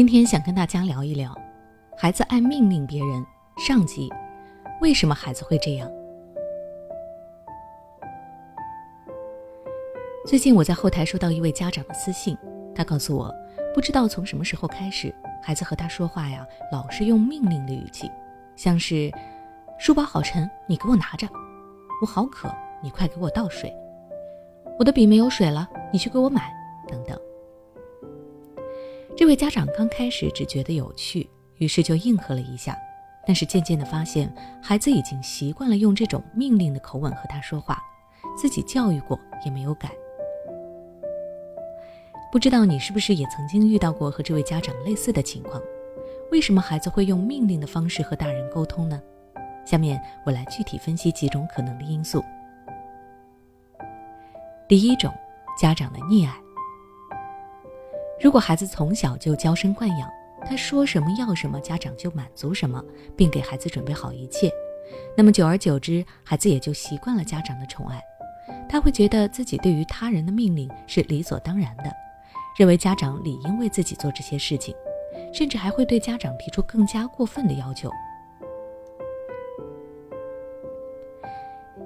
今天想跟大家聊一聊，孩子爱命令别人，上集，为什么孩子会这样？最近我在后台收到一位家长的私信，他告诉我，不知道从什么时候开始，孩子和他说话呀，老是用命令的语气，像是书包好沉，你给我拿着；我好渴，你快给我倒水；我的笔没有水了，你去给我买，等等。这位家长刚开始只觉得有趣，于是就应和了一下，但是渐渐的发现，孩子已经习惯了用这种命令的口吻和他说话，自己教育过也没有改。不知道你是不是也曾经遇到过和这位家长类似的情况？为什么孩子会用命令的方式和大人沟通呢？下面我来具体分析几种可能的因素。第一种，家长的溺爱。如果孩子从小就娇生惯养，他说什么要什么，家长就满足什么，并给孩子准备好一切，那么久而久之，孩子也就习惯了家长的宠爱。他会觉得自己对于他人的命令是理所当然的，认为家长理应为自己做这些事情，甚至还会对家长提出更加过分的要求。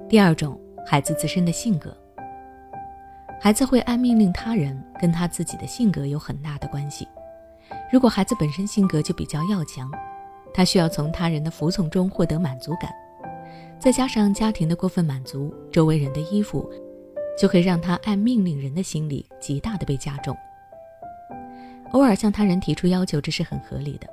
第二种，孩子自身的性格。孩子会按命令他人，跟他自己的性格有很大的关系。如果孩子本身性格就比较要强，他需要从他人的服从中获得满足感，再加上家庭的过分满足、周围人的依附，就会让他按命令人的心理极大的被加重。偶尔向他人提出要求，这是很合理的。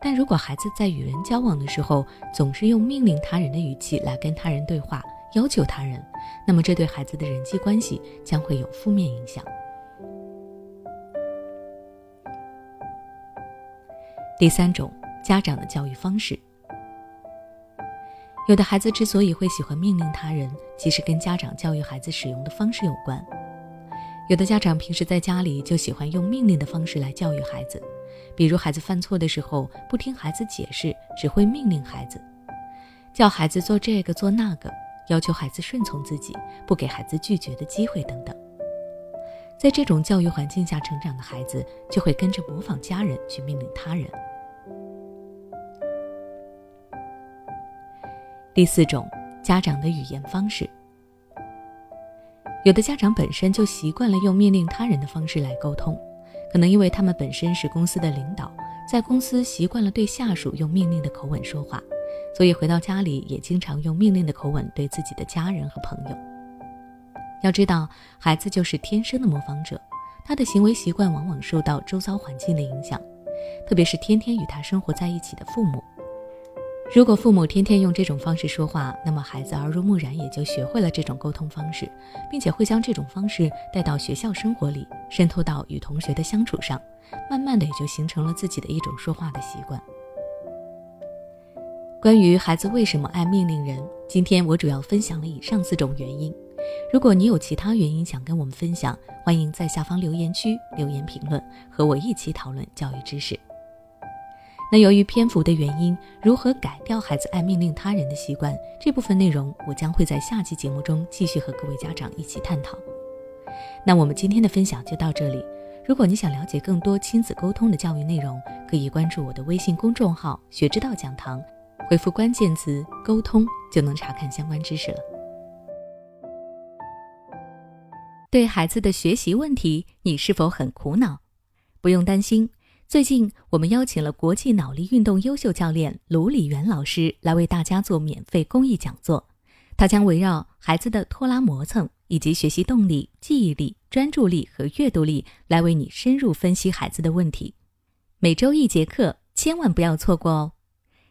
但如果孩子在与人交往的时候，总是用命令他人的语气来跟他人对话，要求他人，那么这对孩子的人际关系将会有负面影响。第三种，家长的教育方式。有的孩子之所以会喜欢命令他人，其实跟家长教育孩子使用的方式有关。有的家长平时在家里就喜欢用命令的方式来教育孩子，比如孩子犯错的时候不听孩子解释，只会命令孩子，叫孩子做这个做那个。要求孩子顺从自己，不给孩子拒绝的机会等等。在这种教育环境下成长的孩子，就会跟着模仿家人去命令他人。第四种，家长的语言方式。有的家长本身就习惯了用命令他人的方式来沟通，可能因为他们本身是公司的领导，在公司习惯了对下属用命令的口吻说话。所以回到家里也经常用命令的口吻对自己的家人和朋友。要知道，孩子就是天生的模仿者，他的行为习惯往往受到周遭环境的影响，特别是天天与他生活在一起的父母。如果父母天天用这种方式说话，那么孩子耳濡目染也就学会了这种沟通方式，并且会将这种方式带到学校生活里，渗透到与同学的相处上，慢慢的也就形成了自己的一种说话的习惯。关于孩子为什么爱命令人，今天我主要分享了以上四种原因。如果你有其他原因想跟我们分享，欢迎在下方留言区留言评论，和我一起讨论教育知识。那由于篇幅的原因，如何改掉孩子爱命令他人的习惯，这部分内容我将会在下期节目中继续和各位家长一起探讨。那我们今天的分享就到这里。如果你想了解更多亲子沟通的教育内容，可以关注我的微信公众号“学之道讲堂”。回复关键词“沟通”就能查看相关知识了。对孩子的学习问题，你是否很苦恼？不用担心，最近我们邀请了国际脑力运动优秀教练卢礼元老师来为大家做免费公益讲座。他将围绕孩子的拖拉磨蹭以及学习动力、记忆力、专注力和阅读力来为你深入分析孩子的问题。每周一节课，千万不要错过哦！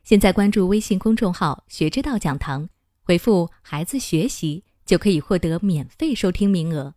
现在关注微信公众号“学之道讲堂”，回复“孩子学习”就可以获得免费收听名额。